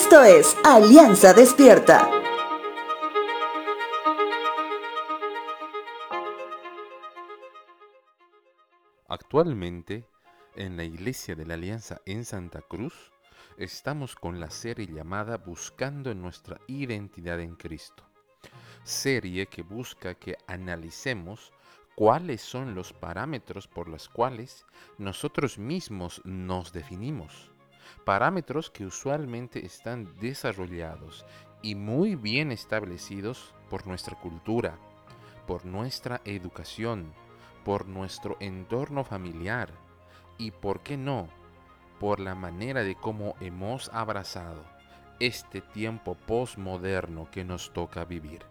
Esto es Alianza Despierta. Actualmente, en la Iglesia de la Alianza en Santa Cruz, estamos con la serie llamada Buscando nuestra identidad en Cristo. Serie que busca que analicemos cuáles son los parámetros por los cuales nosotros mismos nos definimos. Parámetros que usualmente están desarrollados y muy bien establecidos por nuestra cultura, por nuestra educación, por nuestro entorno familiar y, por qué no, por la manera de cómo hemos abrazado este tiempo postmoderno que nos toca vivir.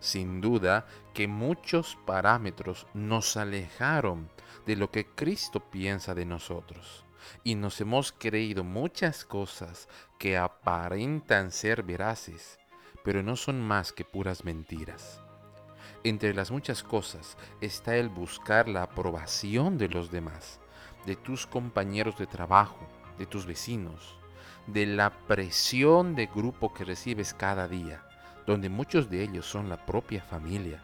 Sin duda que muchos parámetros nos alejaron de lo que Cristo piensa de nosotros y nos hemos creído muchas cosas que aparentan ser veraces, pero no son más que puras mentiras. Entre las muchas cosas está el buscar la aprobación de los demás, de tus compañeros de trabajo, de tus vecinos, de la presión de grupo que recibes cada día, donde muchos de ellos son la propia familia.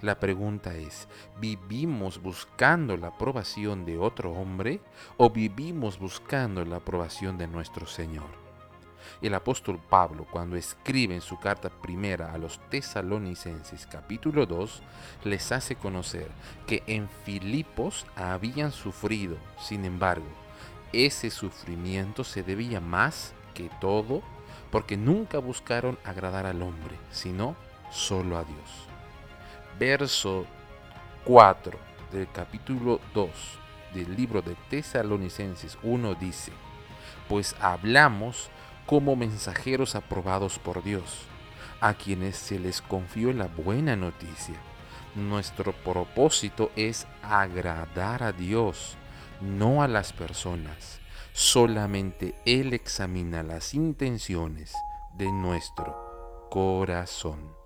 La pregunta es, ¿vivimos buscando la aprobación de otro hombre o vivimos buscando la aprobación de nuestro Señor? El apóstol Pablo, cuando escribe en su carta primera a los tesalonicenses capítulo 2, les hace conocer que en Filipos habían sufrido, sin embargo, ese sufrimiento se debía más que todo porque nunca buscaron agradar al hombre, sino solo a Dios. Verso 4 del capítulo 2 del libro de Tesalonicenses 1 dice, pues hablamos como mensajeros aprobados por Dios, a quienes se les confió la buena noticia. Nuestro propósito es agradar a Dios, no a las personas. Solamente Él examina las intenciones de nuestro corazón.